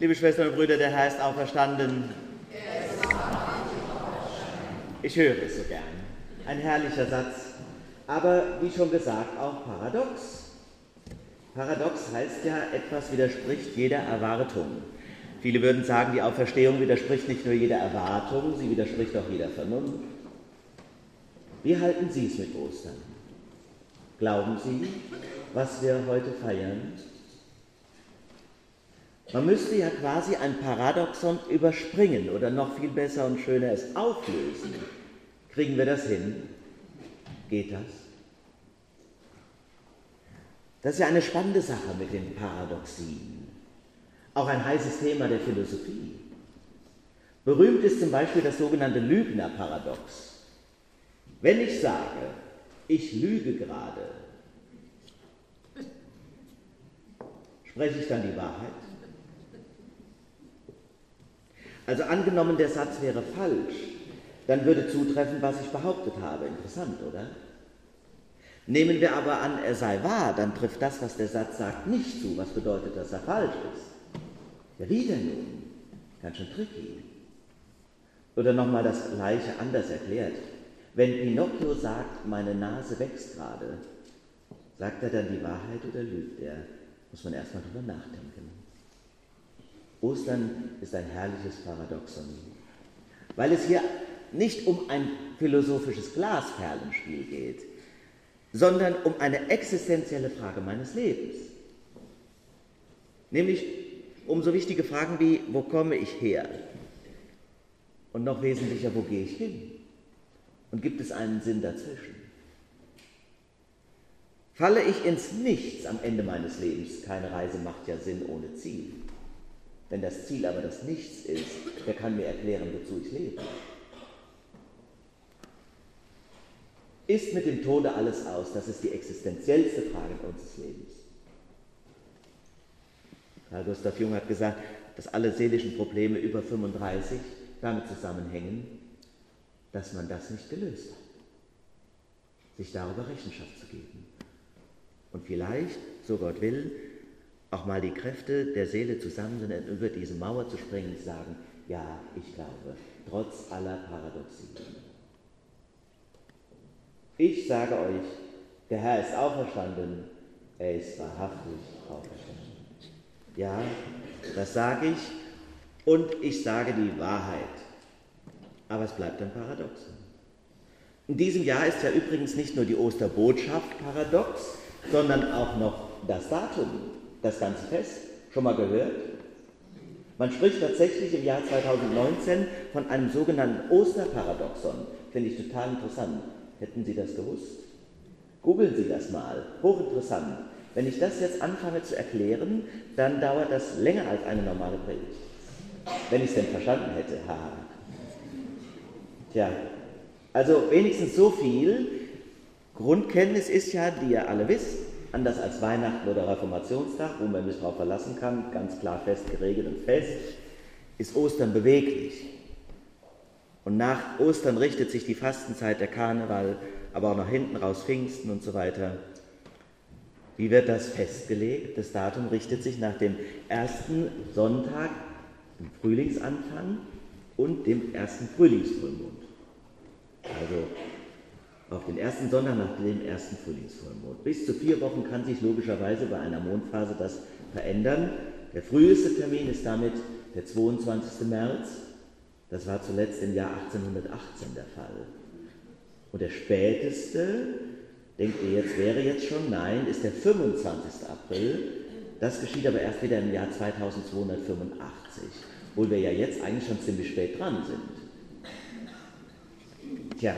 Liebe Schwestern und Brüder, der Herr ist auferstanden. Ich höre es so gern. Ein herrlicher Satz, aber wie schon gesagt, auch paradox. Paradox heißt ja, etwas widerspricht jeder Erwartung. Viele würden sagen, die Auferstehung widerspricht nicht nur jeder Erwartung, sie widerspricht auch jeder Vernunft. Wie halten Sie es mit Ostern? Glauben Sie, was wir heute feiern? Man müsste ja quasi ein Paradoxon überspringen oder noch viel besser und schöner es auflösen. Kriegen wir das hin? Geht das? Das ist ja eine spannende Sache mit den Paradoxien. Auch ein heißes Thema der Philosophie. Berühmt ist zum Beispiel das sogenannte Lügnerparadox. Wenn ich sage, ich lüge gerade, spreche ich dann die Wahrheit? Also angenommen, der Satz wäre falsch, dann würde zutreffen, was ich behauptet habe. Interessant, oder? Nehmen wir aber an, er sei wahr, dann trifft das, was der Satz sagt, nicht zu. Was bedeutet, dass er falsch ist? Ja, wie denn nun? Ganz schön tricky. Oder nochmal das Gleiche anders erklärt. Wenn Pinocchio sagt, meine Nase wächst gerade, sagt er dann die Wahrheit oder lügt er? Muss man erstmal drüber nachdenken. Ostern ist ein herrliches Paradoxon, weil es hier nicht um ein philosophisches Glasperlenspiel geht, sondern um eine existenzielle Frage meines Lebens. Nämlich um so wichtige Fragen wie, wo komme ich her? Und noch wesentlicher, wo gehe ich hin? Und gibt es einen Sinn dazwischen? Falle ich ins Nichts am Ende meines Lebens, keine Reise macht ja Sinn ohne Ziel. Wenn das Ziel aber das Nichts ist, wer kann mir erklären, wozu ich lebe? Ist mit dem Tode alles aus? Das ist die existenziellste Frage unseres Lebens. Karl Gustav Jung hat gesagt, dass alle seelischen Probleme über 35 damit zusammenhängen, dass man das nicht gelöst hat. Sich darüber Rechenschaft zu geben. Und vielleicht, so Gott will, auch mal die Kräfte der Seele zusammen über diese Mauer zu springen und sagen, ja, ich glaube, trotz aller Paradoxien. Ich sage euch, der Herr ist auferstanden, er ist wahrhaftig auferstanden. Ja, das sage ich und ich sage die Wahrheit. Aber es bleibt ein Paradoxon. In diesem Jahr ist ja übrigens nicht nur die Osterbotschaft paradox, sondern auch noch das Datum, das ganze Fest. Schon mal gehört? Man spricht tatsächlich im Jahr 2019 von einem sogenannten Osterparadoxon. Finde ich total interessant. Hätten Sie das gewusst? Googeln Sie das mal. Hochinteressant. Wenn ich das jetzt anfange zu erklären, dann dauert das länger als eine normale Predigt. Wenn ich es denn verstanden hätte. Haha. Tja, also wenigstens so viel. Grundkenntnis ist ja, die ihr alle wisst, anders als Weihnachten oder Reformationstag, wo man sich darauf verlassen kann, ganz klar fest geregelt und fest, ist Ostern beweglich. Und nach Ostern richtet sich die Fastenzeit, der Karneval, aber auch nach hinten raus Pfingsten und so weiter. Wie wird das festgelegt? Das Datum richtet sich nach dem ersten Sonntag im Frühlingsanfang und dem ersten Frühlingsvollmond. Also auf den ersten Sonntag nach dem ersten Frühlingsvollmond. Bis zu vier Wochen kann sich logischerweise bei einer Mondphase das verändern. Der früheste Termin ist damit der 22. März das war zuletzt im Jahr 1818 der Fall. Und der späteste, denkt ihr jetzt, wäre jetzt schon? Nein, ist der 25. April. Das geschieht aber erst wieder im Jahr 2285, obwohl wir ja jetzt eigentlich schon ziemlich spät dran sind. Tja,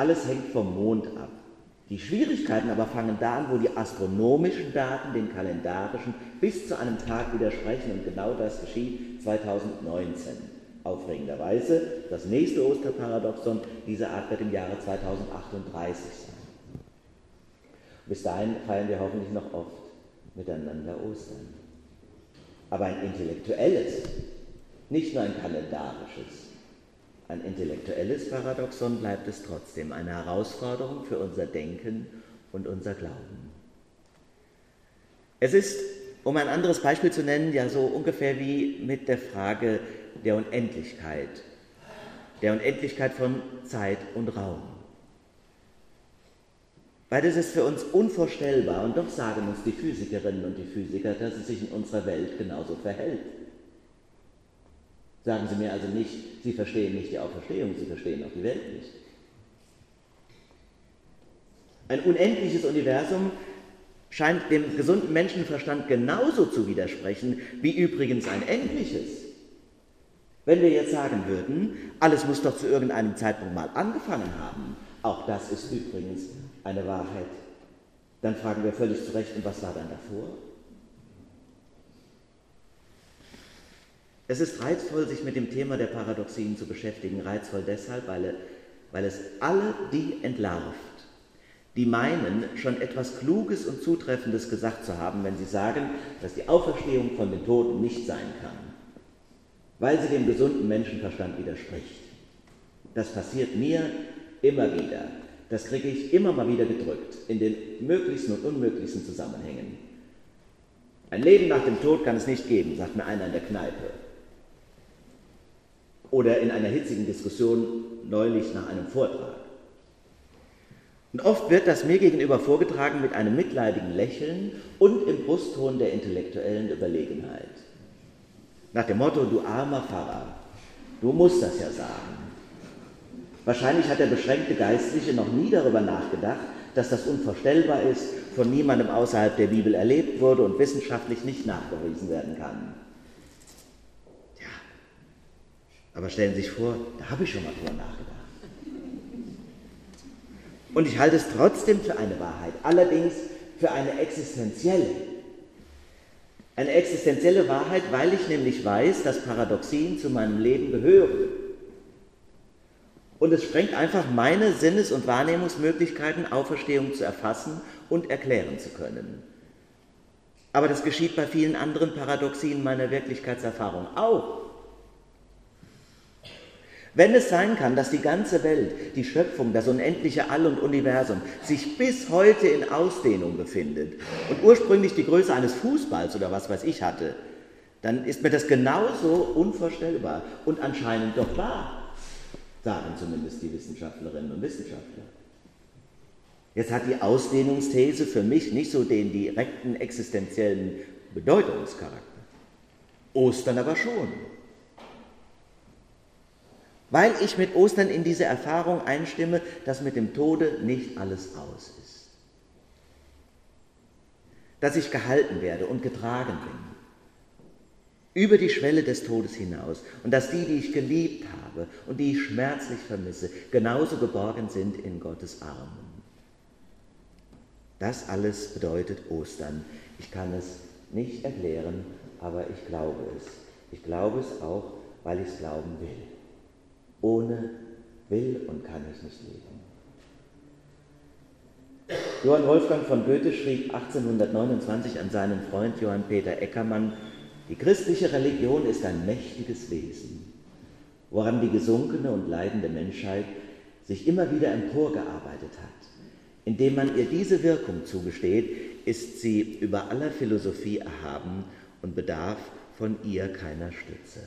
alles hängt vom Mond ab. Die Schwierigkeiten aber fangen da an, wo die astronomischen Daten den kalendarischen bis zu einem Tag widersprechen und genau das geschieht 2019 aufregenderweise. Das nächste Osterparadoxon dieser Art wird im Jahre 2038 sein. Bis dahin feiern wir hoffentlich noch oft miteinander Ostern. Aber ein intellektuelles, nicht nur ein kalendarisches, ein intellektuelles Paradoxon bleibt es trotzdem eine Herausforderung für unser Denken und unser Glauben. Es ist um ein anderes Beispiel zu nennen, ja so ungefähr wie mit der Frage der Unendlichkeit, der Unendlichkeit von Zeit und Raum. Beides ist für uns unvorstellbar und doch sagen uns die Physikerinnen und die Physiker, dass es sich in unserer Welt genauso verhält. Sagen Sie mir also nicht, Sie verstehen nicht die Auferstehung, Sie verstehen auch die Welt nicht. Ein unendliches Universum scheint dem gesunden Menschenverstand genauso zu widersprechen wie übrigens ein endliches. Wenn wir jetzt sagen würden, alles muss doch zu irgendeinem Zeitpunkt mal angefangen haben, auch das ist übrigens eine Wahrheit, dann fragen wir völlig zu Recht, und was war dann davor? Es ist reizvoll, sich mit dem Thema der Paradoxien zu beschäftigen, reizvoll deshalb, weil, weil es alle die entlarvt, die meinen, schon etwas Kluges und Zutreffendes gesagt zu haben, wenn sie sagen, dass die Auferstehung von den Toten nicht sein kann, weil sie dem gesunden Menschenverstand widerspricht. Das passiert mir immer wieder. Das kriege ich immer mal wieder gedrückt, in den möglichsten und unmöglichsten Zusammenhängen. Ein Leben nach dem Tod kann es nicht geben, sagt mir einer in der Kneipe. Oder in einer hitzigen Diskussion neulich nach einem Vortrag. Und oft wird das mir gegenüber vorgetragen mit einem mitleidigen Lächeln und im Brustton der intellektuellen Überlegenheit. Nach dem Motto, du armer Pfarrer, du musst das ja sagen. Wahrscheinlich hat der beschränkte Geistliche noch nie darüber nachgedacht, dass das unvorstellbar ist, von niemandem außerhalb der Bibel erlebt wurde und wissenschaftlich nicht nachgewiesen werden kann. Ja, aber stellen Sie sich vor, da habe ich schon mal drüber nachgedacht. Und ich halte es trotzdem für eine Wahrheit, allerdings für eine existenzielle. Eine existenzielle Wahrheit, weil ich nämlich weiß, dass Paradoxien zu meinem Leben gehören. Und es sprengt einfach meine Sinnes- und Wahrnehmungsmöglichkeiten, Auferstehung zu erfassen und erklären zu können. Aber das geschieht bei vielen anderen Paradoxien meiner Wirklichkeitserfahrung auch. Wenn es sein kann, dass die ganze Welt, die Schöpfung, das unendliche All und Universum sich bis heute in Ausdehnung befindet und ursprünglich die Größe eines Fußballs oder was weiß ich hatte, dann ist mir das genauso unvorstellbar und anscheinend doch wahr, sagen zumindest die Wissenschaftlerinnen und Wissenschaftler. Jetzt hat die Ausdehnungsthese für mich nicht so den direkten existenziellen Bedeutungscharakter. Ostern aber schon weil ich mit Ostern in diese Erfahrung einstimme, dass mit dem Tode nicht alles aus ist. Dass ich gehalten werde und getragen bin über die Schwelle des Todes hinaus und dass die, die ich geliebt habe und die ich schmerzlich vermisse, genauso geborgen sind in Gottes Armen. Das alles bedeutet Ostern. Ich kann es nicht erklären, aber ich glaube es. Ich glaube es auch, weil ich es glauben will. Ohne will und kann ich nicht leben. Johann Wolfgang von Goethe schrieb 1829 an seinen Freund Johann Peter Eckermann, die christliche Religion ist ein mächtiges Wesen, woran die gesunkene und leidende Menschheit sich immer wieder emporgearbeitet hat. Indem man ihr diese Wirkung zugesteht, ist sie über aller Philosophie erhaben und bedarf von ihr keiner Stütze.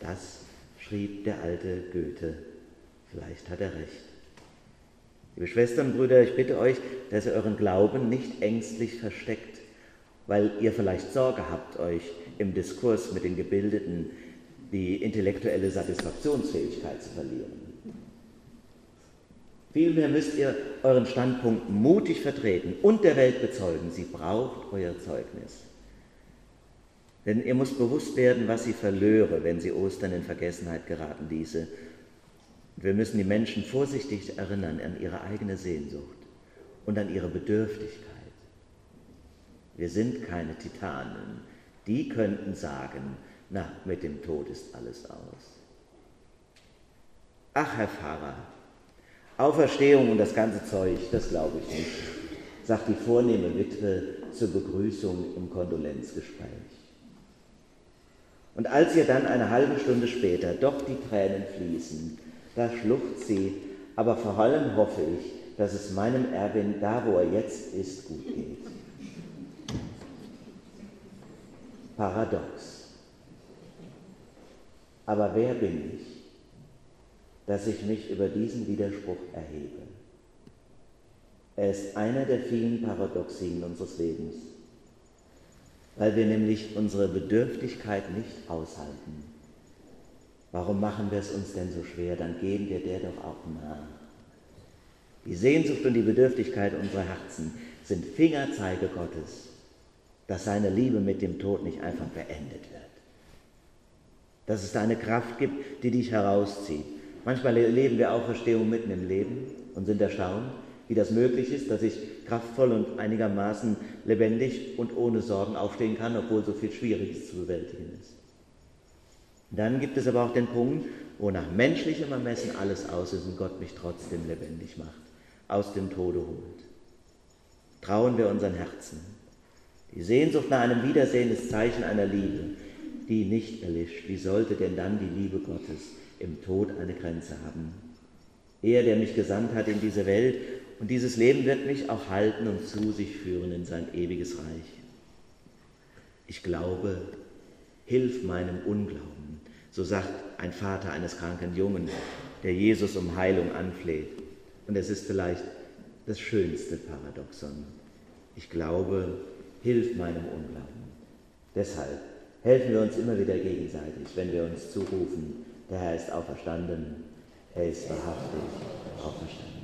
Das schrieb der alte Goethe. Vielleicht hat er recht. Liebe Schwestern und Brüder, ich bitte euch, dass ihr euren Glauben nicht ängstlich versteckt, weil ihr vielleicht Sorge habt, euch im Diskurs mit den Gebildeten die intellektuelle Satisfaktionsfähigkeit zu verlieren. Vielmehr müsst ihr euren Standpunkt mutig vertreten und der Welt bezeugen, sie braucht euer Zeugnis. Denn ihr müsst bewusst werden, was sie verlöre, wenn sie Ostern in Vergessenheit geraten ließe. Wir müssen die Menschen vorsichtig erinnern an ihre eigene Sehnsucht und an ihre Bedürftigkeit. Wir sind keine Titanen. Die könnten sagen, na, mit dem Tod ist alles aus. Ach, Herr Pfarrer, Auferstehung und das ganze Zeug, das glaube ich nicht, sagt die vornehme Witwe zur Begrüßung im Kondolenzgespräch. Und als ihr dann eine halbe Stunde später doch die Tränen fließen, da schluchzt sie, aber vor allem hoffe ich, dass es meinem Erwin da, wo er jetzt ist, gut geht. paradox. Aber wer bin ich, dass ich mich über diesen Widerspruch erhebe? Er ist einer der vielen Paradoxien unseres Lebens, weil wir nämlich unsere Bedürftigkeit nicht aushalten. Warum machen wir es uns denn so schwer? Dann gehen wir der doch auch nach. Die Sehnsucht und die Bedürftigkeit unserer Herzen sind Fingerzeige Gottes, dass seine Liebe mit dem Tod nicht einfach beendet wird. Dass es da eine Kraft gibt, die dich herauszieht. Manchmal leben wir Auferstehung mitten im Leben und sind erstaunt, wie das möglich ist, dass ich kraftvoll und einigermaßen lebendig und ohne Sorgen aufstehen kann, obwohl so viel Schwieriges zu bewältigen ist. Dann gibt es aber auch den Punkt, wo nach menschlichem Ermessen alles aus ist und Gott mich trotzdem lebendig macht, aus dem Tode holt. Trauen wir unseren Herzen. Die Sehnsucht nach einem Wiedersehen ist Zeichen einer Liebe, die nicht erlischt. Wie sollte denn dann die Liebe Gottes im Tod eine Grenze haben? Er, der mich gesandt hat in diese Welt, und dieses Leben wird mich auch halten und zu sich führen in sein ewiges Reich. Ich glaube, hilf meinem Unglauben, so sagt ein Vater eines kranken Jungen, der Jesus um Heilung anfleht. Und es ist vielleicht das schönste Paradoxon. Ich glaube, hilf meinem Unglauben. Deshalb helfen wir uns immer wieder gegenseitig, wenn wir uns zurufen, der Herr ist auferstanden, er ist wahrhaftig auferstanden.